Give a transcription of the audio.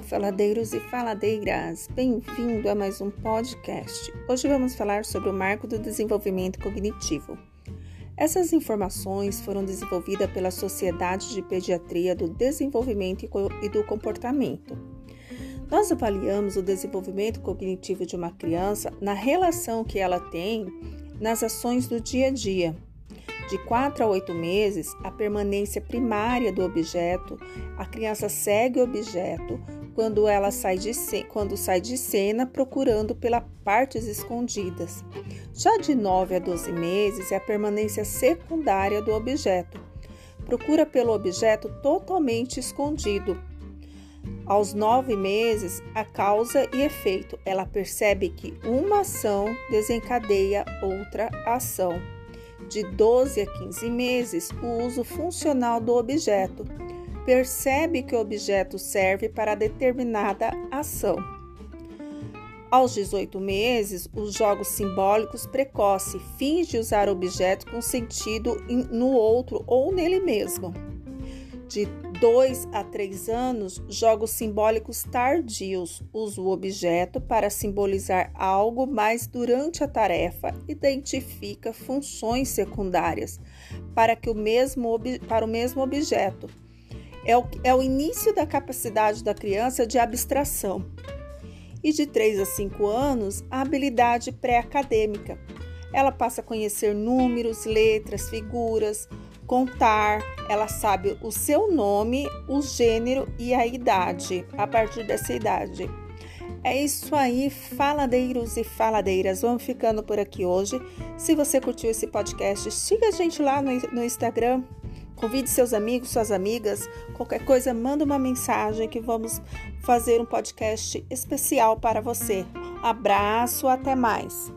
faladeiros e faladeiras! Bem-vindo a mais um podcast. Hoje vamos falar sobre o marco do desenvolvimento cognitivo. Essas informações foram desenvolvidas pela Sociedade de Pediatria do Desenvolvimento e do Comportamento. Nós avaliamos o desenvolvimento cognitivo de uma criança na relação que ela tem nas ações do dia a dia de 4 a 8 meses, a permanência primária do objeto, a criança segue o objeto quando ela sai de, quando sai de cena procurando pelas partes escondidas. Já de 9 a 12 meses é a permanência secundária do objeto. Procura pelo objeto totalmente escondido. Aos nove meses, a causa e efeito. Ela percebe que uma ação desencadeia outra ação de 12 a 15 meses o uso funcional do objeto. Percebe que o objeto serve para determinada ação. Aos 18 meses, os jogos simbólicos precoce finge usar objeto com sentido no outro ou nele mesmo. De 2 a 3 anos, jogos simbólicos tardios. Usa o objeto para simbolizar algo, mas durante a tarefa identifica funções secundárias para, que o mesmo, para o mesmo objeto. É o, é o início da capacidade da criança de abstração. E de 3 a 5 anos, a habilidade pré-acadêmica. Ela passa a conhecer números, letras, figuras, contar, ela sabe o seu nome, o gênero e a idade, a partir dessa idade. É isso aí, faladeiros e faladeiras. Vamos ficando por aqui hoje. Se você curtiu esse podcast, siga a gente lá no, no Instagram. Convide seus amigos, suas amigas. Qualquer coisa, manda uma mensagem que vamos fazer um podcast especial para você. Abraço, até mais.